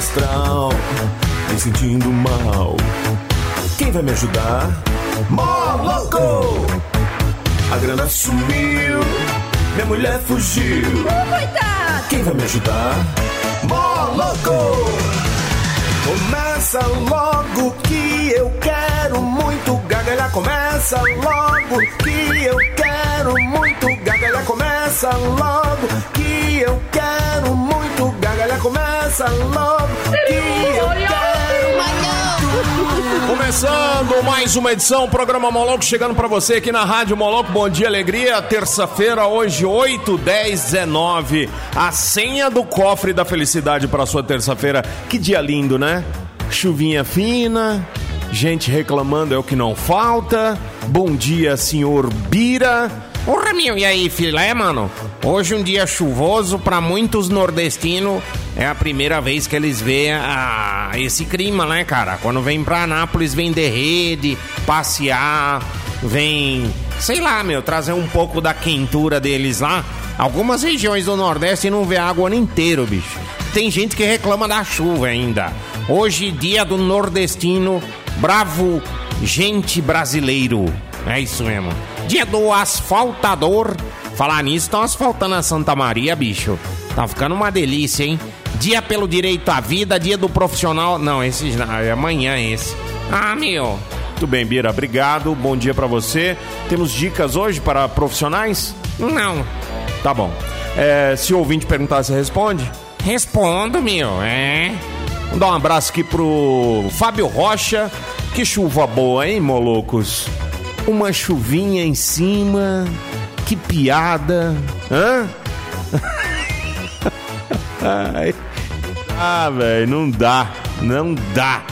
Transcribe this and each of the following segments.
astral, me sentindo mal. Quem vai me ajudar? Moloco! A grana sumiu, minha mulher fugiu. Coitado! Quem vai me ajudar? Moloco! Começa logo que eu quero muito gargalhar. Começa logo que eu quero muito gargalhar. Começa logo que eu quero. Começa logo que eu quero. Começando mais uma edição, programa Moloco chegando pra você aqui na Rádio Moloco. Bom dia, alegria. Terça-feira, hoje, 8, 10, 19. A senha do cofre da felicidade pra sua terça-feira. Que dia lindo, né? Chuvinha fina, gente reclamando é o que não falta. Bom dia, senhor Bira. Porra, meu, e aí, filé, mano? Hoje um dia chuvoso pra muitos nordestinos. É a primeira vez que eles veem ah, esse clima, né, cara? Quando vem pra Anápolis, vem de rede, passear, vem, sei lá, meu, trazer um pouco da quentura deles lá. Algumas regiões do Nordeste não vê água o ano inteiro, bicho. Tem gente que reclama da chuva ainda. Hoje, dia do nordestino, bravo, gente brasileiro. É isso mesmo. Dia do asfaltador. Falar nisso, estão asfaltando a Santa Maria, bicho. Tá ficando uma delícia, hein? Dia pelo direito à vida, dia do profissional. Não, esse é amanhã esse. Ah, meu. Muito bem, Bira, obrigado. Bom dia pra você. Temos dicas hoje para profissionais? Não. Tá bom. É, se o ouvinte perguntar, você responde? Respondo, meu. É. Vamos dar um abraço aqui pro Fábio Rocha. Que chuva boa, hein, molocos? Uma chuvinha em cima. Que piada. Hã? Ai. Ah, velho, não dá. Não dá.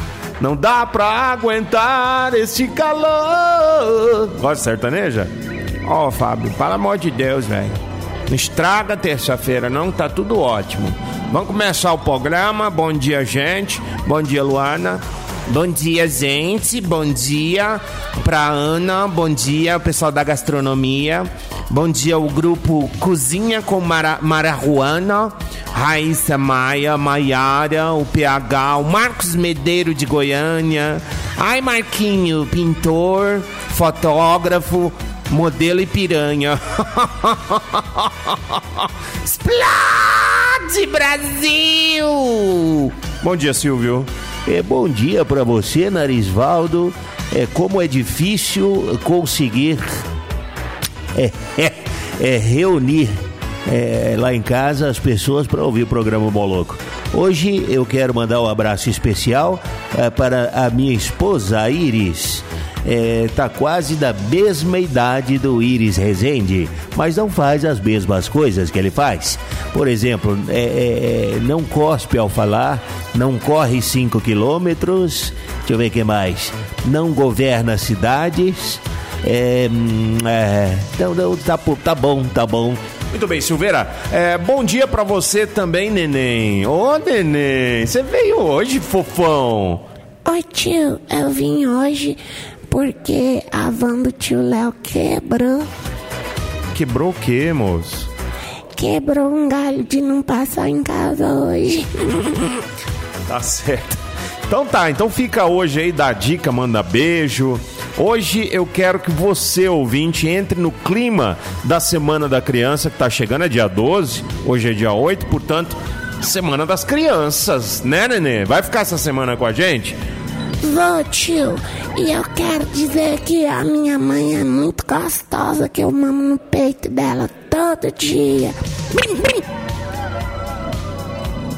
Não dá pra aguentar este calor. Gosta de sertaneja? Ó, Fábio, pelo amor de Deus, velho. Estraga terça-feira, não, tá tudo ótimo. Vamos começar o programa. Bom dia, gente. Bom dia, Luana. Bom dia, gente. Bom dia pra Ana. Bom dia, pessoal da gastronomia. Bom dia, o grupo Cozinha com Mara Marajuana. Raíssa Maia, Maiara, o PH, o Marcos Medeiro de Goiânia. Ai, Marquinho, pintor, fotógrafo, modelo e piranha. Explode, Brasil! Bom dia, Silvio. É, bom dia para você, Narisvaldo. É, como é difícil conseguir é, é, é, reunir é, lá em casa as pessoas para ouvir o programa Moloco. Hoje eu quero mandar um abraço especial é, para a minha esposa, Iris. É, tá quase da mesma idade do Iris Rezende, mas não faz as mesmas coisas que ele faz. Por exemplo, é, não cospe ao falar, não corre 5 quilômetros, deixa eu ver o que mais, não governa cidades. É, é, não, não, tá, tá bom, tá bom. Muito bem, Silveira. É, bom dia pra você também, neném. Ô, neném, você veio hoje, fofão. Oi, tio, eu vim hoje porque a van do tio Léo quebrou. Quebrou o quê, moço? Quebrou um galho de não passar em casa hoje. Tá certo. Então tá, então fica hoje aí, dá dica, manda beijo. Hoje eu quero que você, ouvinte, entre no clima da Semana da Criança, que tá chegando, é dia 12, hoje é dia 8, portanto, Semana das Crianças, né, nenê? Vai ficar essa semana com a gente? Vou, tio, e eu quero dizer que a minha mãe é muito gostosa, que eu mamo no peito dela todo dia.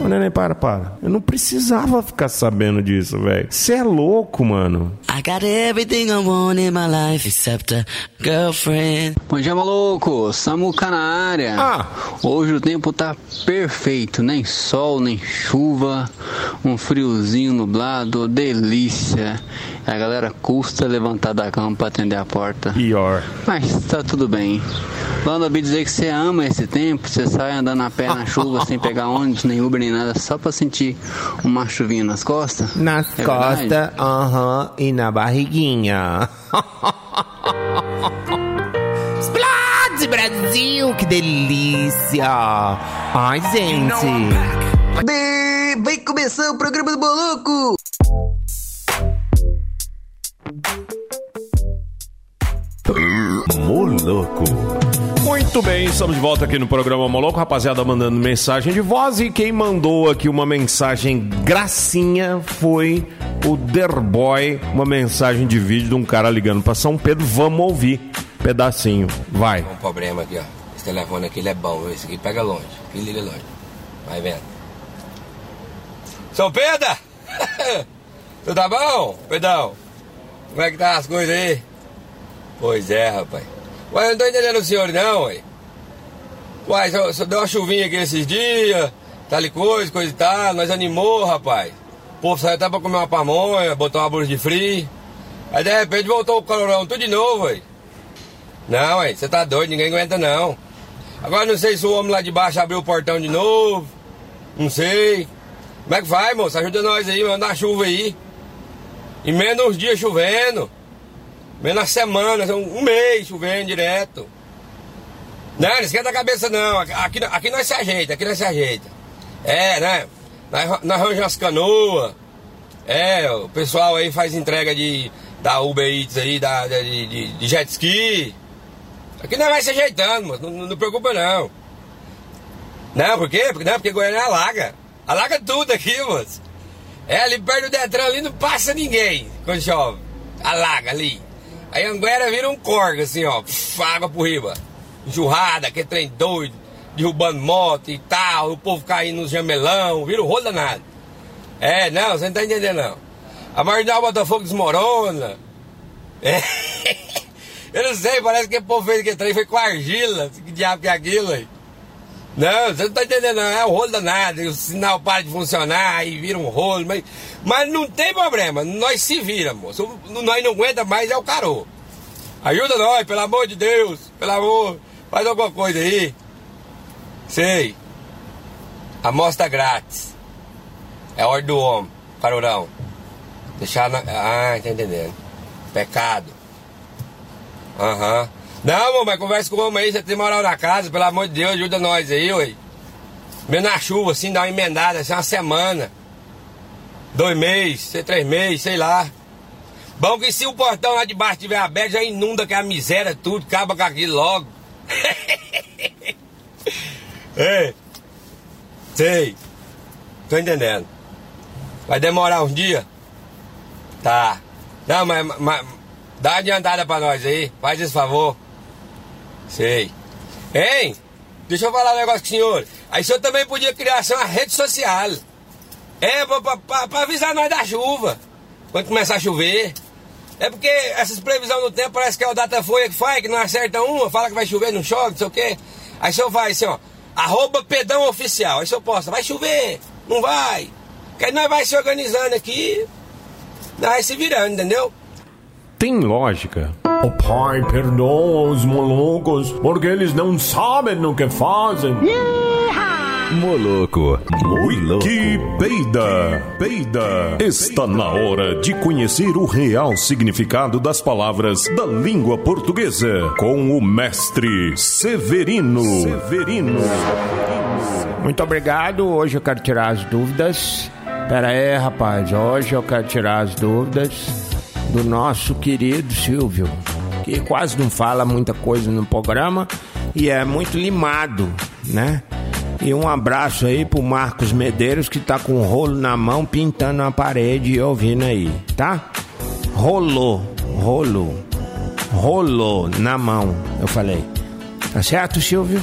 Ô, neném, para, para. Eu não precisava ficar sabendo disso, velho. Você é louco, mano. I got everything I want in my life except a girlfriend. Bom dia, maluco! Samuca na área. Ah. Hoje o tempo tá perfeito, nem sol, nem chuva, um friozinho nublado, delícia. A galera custa levantar da cama pra atender a porta. Pior. Mas tá tudo bem. Falando ouvi dizer que você ama esse tempo, você sai andando a pé na chuva sem pegar ônibus, nem Uber, nem nada, só pra sentir uma chuvinha nas costas. Nas É costas, aham, e na barriguinha. Explode, Brasil! Que delícia! Ai, gente! Vem comigo começar o programa do Moloco! Muito bem, estamos de volta aqui no programa Moloco. Rapaziada mandando mensagem de voz. E quem mandou aqui uma mensagem gracinha foi o Derboy. Uma mensagem de vídeo de um cara ligando para São Pedro. Vamos ouvir. Pedacinho. Vai. Um problema aqui, ó. Esse telefone aqui ele é bom, esse aqui pega longe. Aqui liga longe. Vai vendo. São Pedro! Tudo tá bom, Pedrão? Como é que tá as coisas aí? Pois é, rapaz. Ué, eu não tô entendendo o senhor não, ué. Uai, só, só deu uma chuvinha aqui esses dias, tal e coisa, coisa e tal, nós animou, rapaz. O povo saiu até pra comer uma pamonha, botar uma bolsa de frio. Aí de repente voltou o calorão tudo de novo, ué. Não, ué, você tá doido, ninguém aguenta não. Agora não sei se o homem lá de baixo abriu o portão de novo. Não sei. Como é que vai, moço? Ajuda nós aí, manda chuva aí. E menos uns dias chovendo. Menos as semanas, um mês chovendo direto. Não, não esquenta a cabeça não. Aqui, aqui nós se ajeita, aqui nós se ajeita. É, né? Nós, arranjamos as canoas. É, o pessoal aí faz entrega de da Uber Eats aí, da, de, de, de jet ski. Aqui nós vai se ajeitando, moço. Não, não, não preocupa não. Não, por quê? Porque, não, porque Goiânia alaga. Alaga tudo aqui, moço. É, ali perto do Detran ali não passa ninguém quando chove. Alaga ali. Aí Anguera vira um corgo, assim, ó. Água por riba. Enxurrada, que trem doido, derrubando moto e tal, o povo caindo nos jamelão, vira um rolo danado. É, não, você não tá entendendo não. A Marginal Botafogo desmorona. É. Eu não sei, parece que o povo fez aquele trem foi com argila. Que diabo que é aquilo aí? Não, você não tá entendendo, não. É um rolo danado. O sinal para de funcionar e vira um rolo. Mas, mas não tem problema. Nós se vira, moço. Nós não aguenta mais, é o carô. Ajuda nós, pelo amor de Deus. Pelo amor. Faz alguma coisa aí. Sei. Amostra grátis. É ordem do homem, carorão. Deixar na. Ah, tá entendendo. Pecado. Aham. Uhum. Não, mas conversa com o homem aí, você tem moral na casa, pelo amor de Deus, ajuda nós aí, ué. Mesmo na chuva, assim, dá uma emendada, assim, uma semana. Dois meses, três meses, sei lá. Bom que se o portão lá de baixo estiver aberto, já inunda que a miséria tudo, acaba com aquilo logo. Ei, sei, tô entendendo. Vai demorar uns dias? Tá. Não, mas, mas dá uma adiantada pra nós aí, faz esse favor. Sei. Hein? Deixa eu falar um negócio com o senhor. Aí o senhor também podia criar uma rede social. É, pra, pra, pra, avisar nós da chuva. Quando começar a chover. É porque essas previsões do tempo parece que é o Datafolha que faz, que não acerta uma, fala que vai chover, não chove, não sei o quê. Aí o senhor vai assim, ó, arroba pedão oficial. Aí o senhor posta, vai chover, não vai. Que aí nós vai se organizando aqui, nós vai se virando, entendeu? Tem lógica. O pai perdoa os molocos porque eles não sabem no que fazem. Moloco. Wikipedia. Peida. Está na hora de conhecer o real significado das palavras da língua portuguesa com o mestre Severino. Severino. Muito obrigado. Hoje eu quero tirar as dúvidas. Pera aí, rapaz. Hoje eu quero tirar as dúvidas do nosso querido Silvio, que quase não fala muita coisa no programa e é muito limado, né? E um abraço aí pro Marcos Medeiros que tá com um rolo na mão pintando a parede e ouvindo aí, tá? Rolou, rolo, rolou na mão, eu falei. Tá certo, Silvio?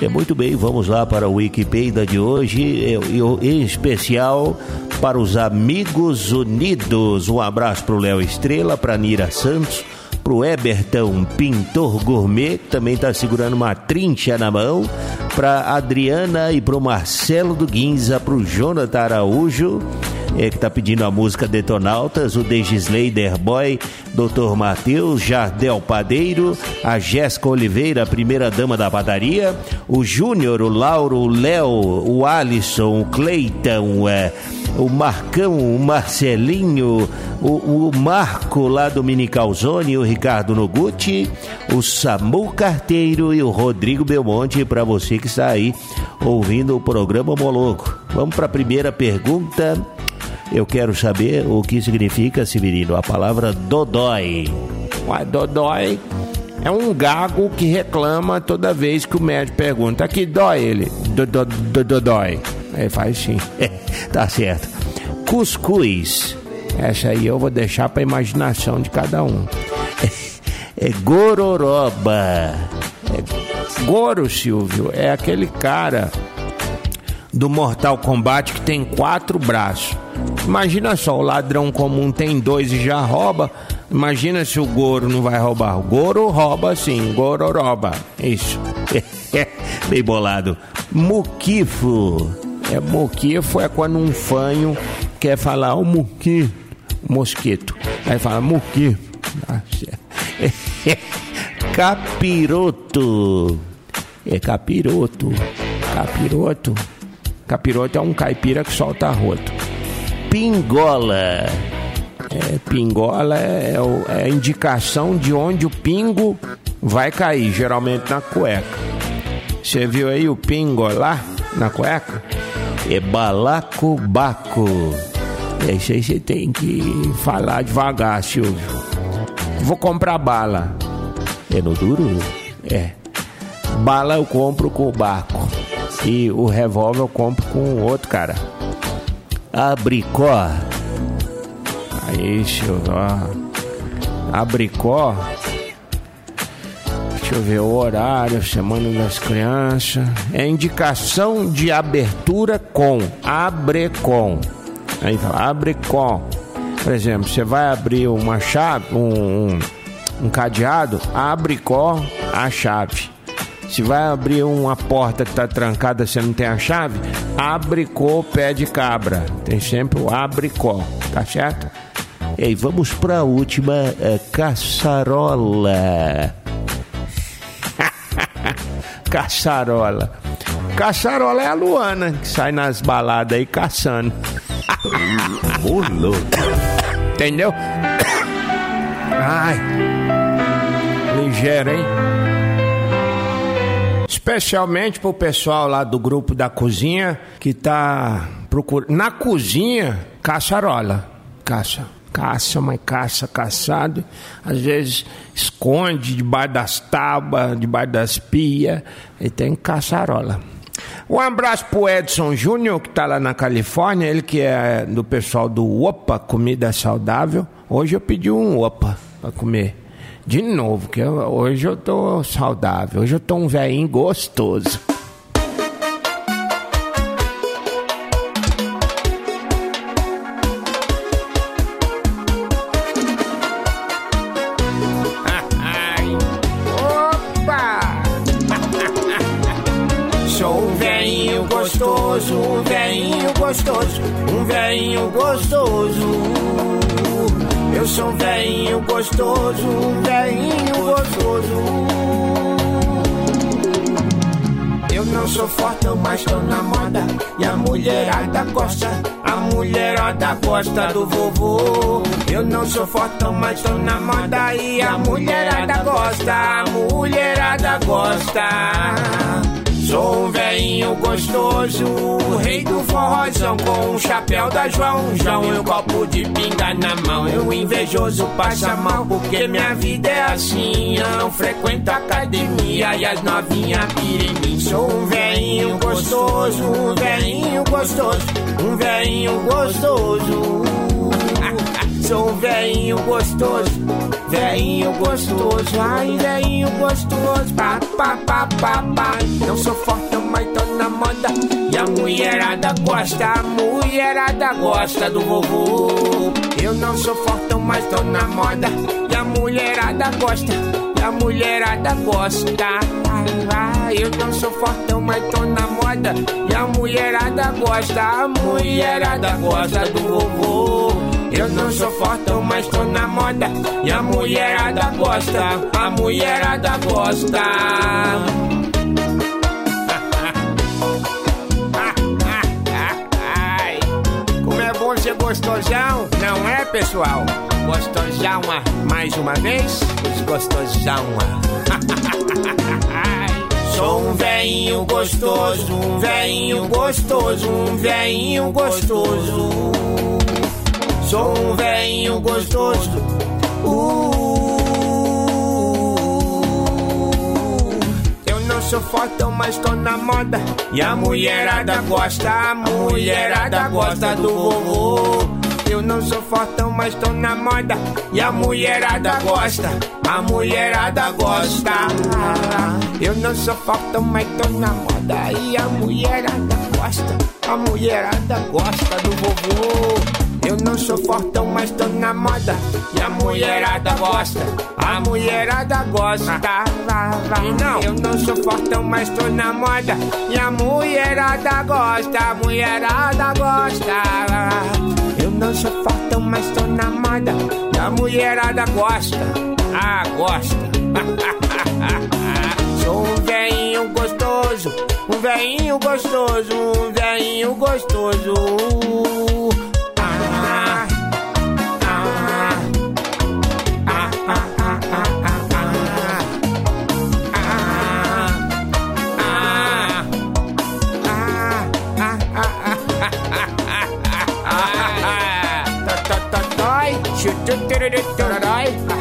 É muito bem, vamos lá para o Wikipedia de hoje, em especial para os Amigos Unidos. Um abraço para o Léo Estrela, para Nira Santos, para o Ebertão Pintor Gourmet, também está segurando uma trincha na mão, para Adriana e para o Marcelo do Guinza, para o Jonathan Araújo é, que está pedindo a música Detonautas, o Degisley Boy, Dr. Matheus, Jardel Padeiro, a Jéssica Oliveira, primeira dama da padaria, o Júnior, o Lauro, o Léo, o Alisson, o Cleiton, é, o Marcão, o Marcelinho, o, o Marco lá do Mini Calzone, o Ricardo Noguchi, o Samu Carteiro e o Rodrigo Belmonte para você que está aí ouvindo o programa Moloco. Vamos para a primeira pergunta. Eu quero saber o que significa, Severino, a palavra dodói. Ué, dodói é um gago que reclama toda vez que o médico pergunta: aqui dói ele? Dodói. Aí faz sim. tá certo. Cuscuz. Essa aí eu vou deixar para imaginação de cada um. É gororoba. É Goro, Silvio, é aquele cara do Mortal Kombat que tem quatro braços. Imagina só, o ladrão comum tem dois e já rouba. Imagina se o Goro não vai roubar. O Goro rouba sim, Goro rouba. Isso. Bem bolado. Muquifo. É, muquifo é quando um fanho quer falar o muqui, mosquito. Aí fala muqui. Capiroto. É capiroto. Capiroto. Capiroto é um caipira que solta roto. Pingola. É, pingola é, é, a indicação de onde o pingo vai cair, geralmente na cueca. Você viu aí o pingo lá na cueca? É balacobaco. Isso aí você tem que falar devagar, Silvio. Vou comprar bala. É no duro? É. Bala eu compro com o barco. E o revólver eu compro com outro cara. Abricó. Aí, Silvio, Abricó. Deixa eu ver o horário, Semana das Crianças. É indicação de abertura com abrecom. Aí fala, abrecom. Por exemplo, você vai abrir uma chave, um, um, um cadeado, abre com a chave. Se vai abrir uma porta que está trancada, você não tem a chave, abre com o pé de cabra. Tem sempre o abre com, tá certo? E aí, vamos para a última é, caçarola. Caçarola. Caçarola é a Luana que sai nas baladas aí caçando. Bolo. Entendeu? Ai. Ligeiro, hein? Especialmente pro pessoal lá do grupo da cozinha que tá procurando. Na cozinha, caçarola. Caça. Caça, mas caça, caçado. Às vezes esconde debaixo das tábuas, debaixo das pias. E tem caçarola. Um abraço pro Edson Júnior, que tá lá na Califórnia, ele que é do pessoal do Opa, Comida Saudável. Hoje eu pedi um Opa pra comer. De novo, que eu, hoje eu tô saudável, hoje eu tô um velhinho gostoso, velhinho gostoso, um velhinho gostoso. Eu sou um velhinho gostoso, um velhinho gostoso. Eu não sou forte, mas tô na moda. E a mulherada gosta, a mulherada gosta do vovô. Eu não sou forte, mas tô na moda. E a mulherada gosta, a mulherada gosta. Sou um velhinho gostoso, o rei do forrozão com um chapéu da João João e um copo de pinga na mão. Eu invejoso passa mal porque minha vida é assim. Eu não frequento academia e as novinhas pirem em mim. Sou um velhinho gostoso, um velhinho gostoso, um velhinho gostoso. Sou um velhinho gostoso, velhinho gostoso, ai velhinho gostoso, pá, pá, pá, pá, pá. Não sou forte, mas tô na moda. E a mulherada gosta, a mulherada gosta do vovô. Eu não sou forte, mas tô na moda. E a mulherada gosta, e a mulherada gosta. Eu não sou fortão, mas tô na moda. E a mulherada gosta, a mulherada gosta do vovô. Eu não sou fortão, mas tô na moda. E a mulherada gosta, a mulherada gosta. Como é bom ser gostosão, não é, pessoal? Gostosão, mais uma vez, os gostosão. Sou um veinho gostoso, um veinho gostoso, um veinho gostoso. Sou um veinho gostoso. Uh, eu não sou fortão, mas tô na moda. E a mulherada gosta, a mulherada gosta do vovô. Eu não sou fortão, mas tô na moda. E a mulherada gosta, a mulherada gosta. Eu não sou fortão, mas tô na moda. E a mulherada gosta, a mulherada gosta do vovô. Eu não sou fortão, mas tô na moda. E a mulherada gosta, a mulherada gosta. Não, eu não sou fortão, mas tô na moda. E a mulherada gosta, a mulherada gosta. Eu não sou fortão, mas tô na moda. E a mulherada gosta, ah, gosta. sou um veinho gostoso, um veinho gostoso, um veinho gostoso.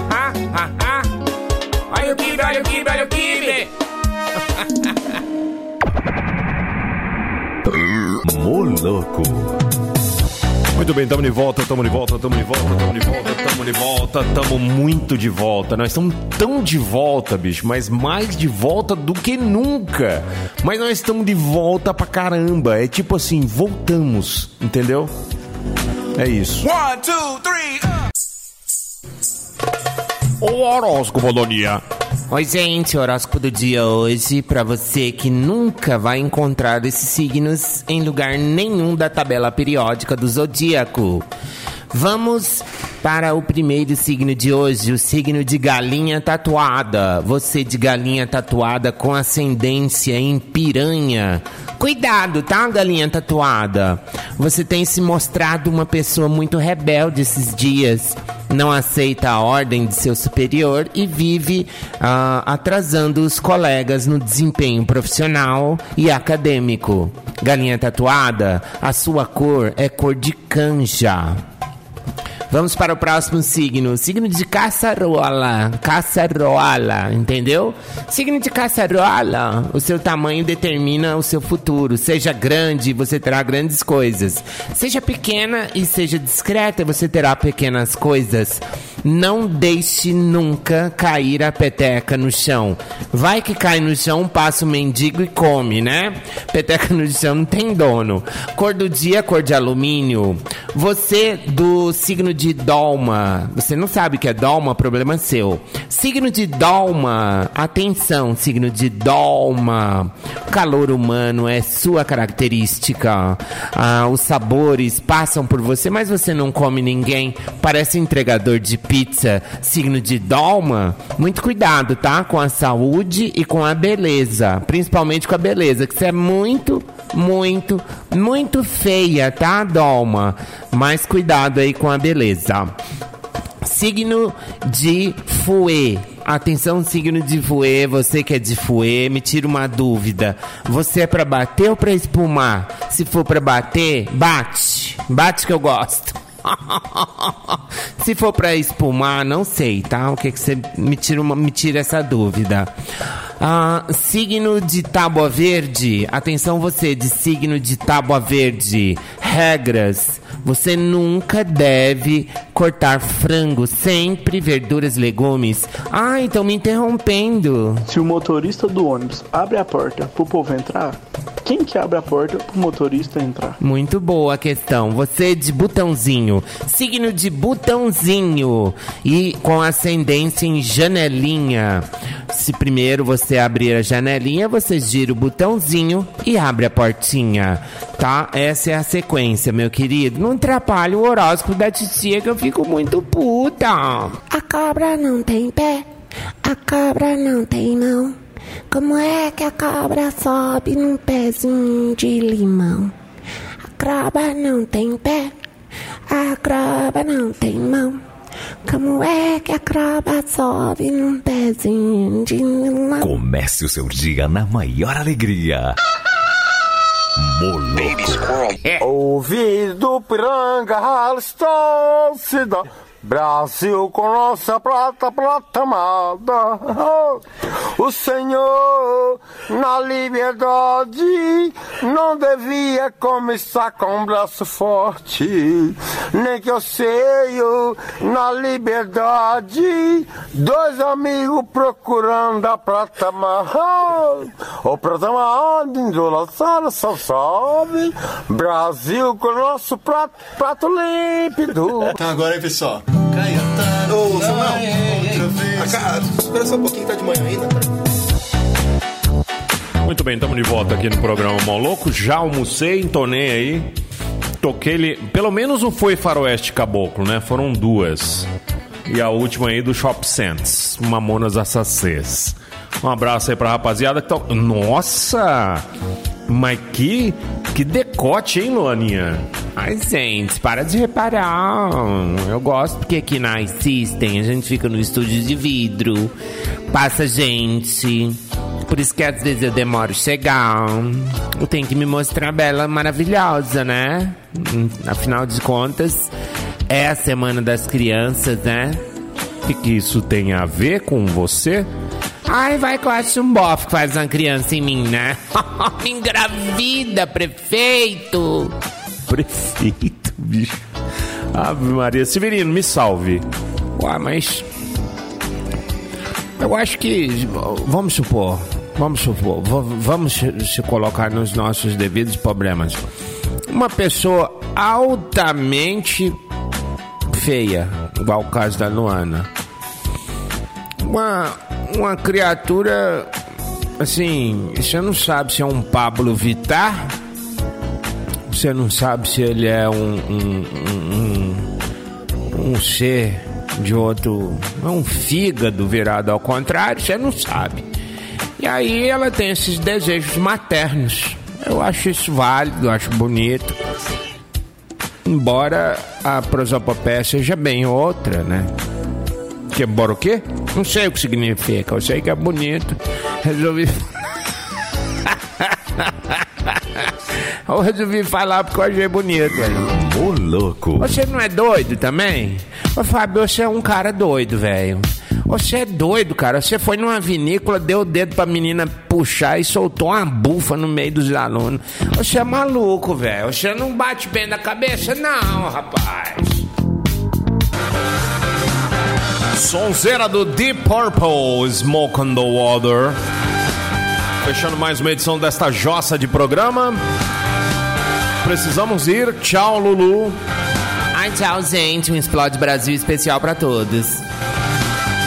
Ah, ah, ah. Olha o kibe, olha o kibe, olha o kibe. Moloco. Muito bem, tamo de volta, tamo de volta, tamo de volta, tamo de volta, tamo de volta, tamo muito de volta. Nós estamos tão de volta, bicho, mas mais de volta do que nunca. Mas nós estamos de volta pra caramba. É tipo assim, voltamos, entendeu? É isso. One, two, three, O horóscopo do dia. Oi, gente, horóscopo do dia hoje para você que nunca vai encontrar esses signos em lugar nenhum da tabela periódica do zodíaco. Vamos para o primeiro signo de hoje, o signo de galinha tatuada. Você de galinha tatuada com ascendência em piranha. Cuidado, tá, galinha tatuada? Você tem se mostrado uma pessoa muito rebelde esses dias. Não aceita a ordem de seu superior e vive ah, atrasando os colegas no desempenho profissional e acadêmico. Galinha tatuada, a sua cor é cor de canja. Vamos para o próximo signo. Signo de caçarola. Caçarola, entendeu? Signo de caçarola. O seu tamanho determina o seu futuro. Seja grande, você terá grandes coisas. Seja pequena e seja discreta, você terá pequenas coisas. Não deixe nunca cair a peteca no chão. Vai que cai no chão, passa o mendigo e come, né? Peteca no chão não tem dono. Cor do dia, cor de alumínio. Você do signo de Dolma. Você não sabe que é Dolma, problema seu. Signo de Dolma. Atenção, signo de Dolma. O calor humano é sua característica. Ah, os sabores passam por você, mas você não come ninguém. Parece entregador de pizza. Signo de Dolma. Muito cuidado, tá? Com a saúde e com a beleza. Principalmente com a beleza, que você é muito, muito, muito feia, tá, Dolma? Mas cuidado aí com a beleza. Signo de Fouet. Atenção, signo de Fouet, você que é de Fouet, me tira uma dúvida. Você é pra bater ou pra espumar? Se for pra bater, bate. Bate que eu gosto. Se for pra espumar, não sei, tá? O que que você me tira, uma, me tira essa dúvida. Ah, signo de tábua verde. Atenção você de signo de tábua verde. Regras. Você nunca deve cortar frango, sempre verduras, legumes. Ah, então me interrompendo. Se o motorista do ônibus abre a porta pro povo entrar, quem que abre a porta pro motorista entrar? Muito boa a questão. Você de botãozinho. Signo de botãozinho. E com ascendência em janelinha. Se primeiro você abrir a janelinha, você gira o botãozinho e abre a portinha. Tá? Essa é a sequência, meu querido. Não atrapalhe o horóscopo da titia que eu fico muito puta. A cobra não tem pé, a cobra não tem mão. Como é que a cobra sobe num pezinho de limão? A cobra não tem pé, a cobra não tem mão. Como é que a cobra sobe num pezinho de limão? Comece o seu dia na maior alegria. Moloco. Ouvido piranga, estou se dá. Brasil com nossa prata, prata amada. O Senhor, na liberdade, não devia começar com um braço forte. Nem que eu sei, na liberdade, dois amigos procurando a prata amada. O prata amada, endolaçada, só sobe. Brasil com nosso prato, prato límpido. Então agora aí, pessoal. Caetano. Ô, Samuel, outra vez. Espera só um pouquinho, tá de manhã ainda, Muito bem, estamos de volta aqui no programa Moloco. Já almocei, entonei aí. Toquei-lhe. Pelo menos o Foi Faroeste Caboclo, né? Foram duas. E a última aí do Shop Sense, Mamonas Assassês. Um abraço aí pra rapaziada que tá. Nossa! Mas que, que decote, hein, Luaninha? Ai, gente, para de reparar. Eu gosto porque aqui na System a gente fica no estúdio de vidro, passa gente. Por isso que às vezes eu demoro chegar. Eu tenho que me mostrar bela, maravilhosa, né? Afinal de contas, é a Semana das Crianças, né? O que, que isso tem a ver com você? Ai, vai que eu acho um bofe que faz uma criança em mim, né? Me engravida, prefeito! Prefeito, bicho. Ave Maria. Severino, me salve. Ué, mas. Eu acho que. Vamos supor. Vamos supor. Vamos se colocar nos nossos devidos problemas. Uma pessoa altamente feia, igual o caso da Luana. Uma, uma criatura. Assim, você não sabe se é um Pablo Vittar você não sabe se ele é um, um, um, um ser de outro. É um fígado virado ao contrário, você não sabe. E aí ela tem esses desejos maternos. Eu acho isso válido, acho bonito. Embora a prosopopeia seja bem outra, né? Que embora o quê? Não sei o que significa, eu sei que é bonito. Resolvi. Eu resolvi falar porque eu achei bonito, velho. Ô, louco. Você não é doido também? Ô, Fábio, você é um cara doido, velho. Você é doido, cara. Você foi numa vinícola, deu o dedo pra menina puxar e soltou uma bufa no meio dos alunos. Você é maluco, velho. Você não bate bem na cabeça, não, rapaz. Sonzeira do Deep Purple, Smoke on the Water. Fechando mais uma edição desta jossa de programa. Precisamos ir. Tchau, Lulu. Ai, tchau, gente. Um Explode Brasil especial pra todos.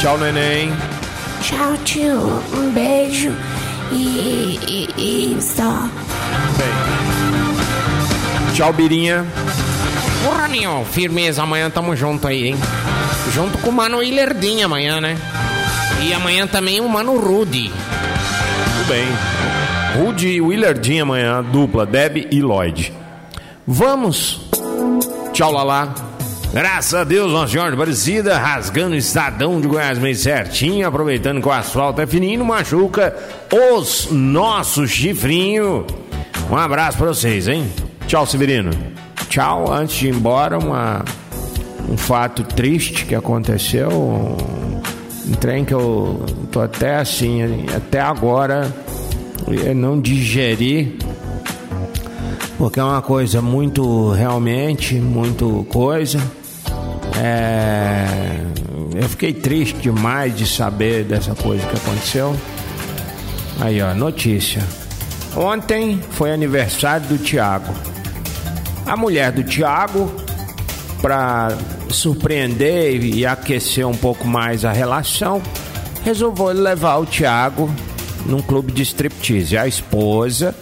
Tchau, neném. Tchau, tio. Um beijo e, e, e só. Bem. Tchau, Birinha. Porra, meu. Firmeza. Amanhã tamo junto aí, hein? Junto com o Mano Willerdinho amanhã, né? E amanhã também o Mano Rudy. Tudo bem. Rudy e Willardinho amanhã, dupla, Deb e Lloyd. Vamos. Tchau, Lala. Graças a Deus, Nossa Senhora Aparecida, rasgando o estadão de Goiás meio certinho, aproveitando que o asfalto é fininho, machuca os nossos chifrinhos. Um abraço pra vocês, hein? Tchau, Severino. Tchau, antes de ir embora, uma, um fato triste que aconteceu. Um trem que eu tô até assim, até agora, eu não digeri porque é uma coisa muito, realmente, muito coisa. É, eu fiquei triste demais de saber dessa coisa que aconteceu. Aí, ó, notícia. Ontem foi aniversário do Tiago. A mulher do Tiago, para surpreender e aquecer um pouco mais a relação, resolveu levar o Tiago num clube de striptease. A esposa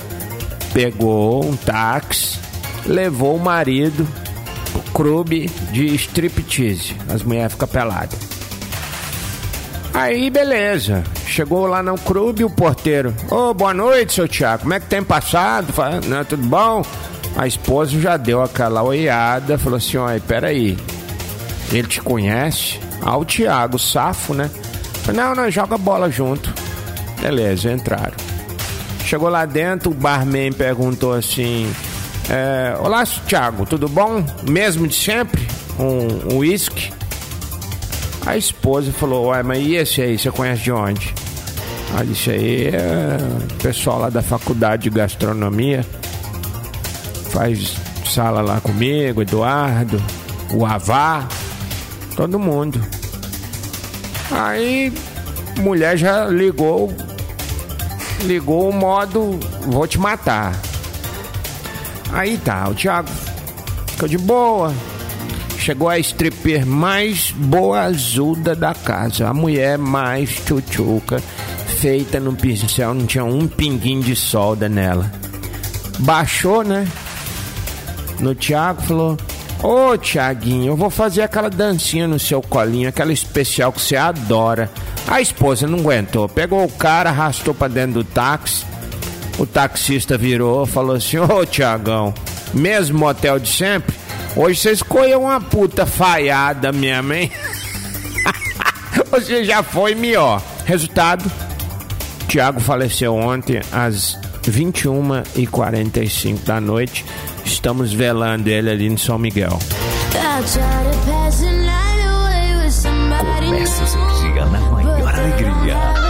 pegou um táxi, levou o marido pro clube de striptease. As mulheres ficam peladas. Aí, beleza. Chegou lá no clube o porteiro. Ô, oh, boa noite, seu Tiago. Como é que tem passado? Não, tudo bom? A esposa já deu aquela olhada, falou assim: olha, peraí. Ele te conhece? Ao Thiago, safo, né? Falei, não, não, joga bola junto. Beleza, entraram. Chegou lá dentro, o barman perguntou assim: é, Olá, Thiago, tudo bom? Mesmo de sempre? Um um uísque? a esposa falou: Ué, mas e esse aí? Você conhece de onde? Aí disse: aí é pessoal lá da faculdade de gastronomia. Faz sala lá comigo, Eduardo, o Avá, todo mundo. Aí, mulher já ligou, ligou o modo: Vou te matar. Aí tá, o Thiago ficou de boa. Chegou a stripper mais boazuda da casa. A mulher mais tchutchuca, feita no pincel, não tinha um pinguinho de solda nela. Baixou, né? No Thiago, falou: Ô Thiaguinho, eu vou fazer aquela dancinha no seu colinho, aquela especial que você adora. A esposa não aguentou, pegou o cara, arrastou pra dentro do táxi. O taxista virou, falou assim: Ô Tiagão, mesmo motel de sempre? Hoje você escolheu uma puta falhada mesmo, hein? Você já foi melhor. Resultado: Tiago faleceu ontem às 21h45 da noite. Estamos velando ele ali em São Miguel. Comece o seu dia na maior alegria.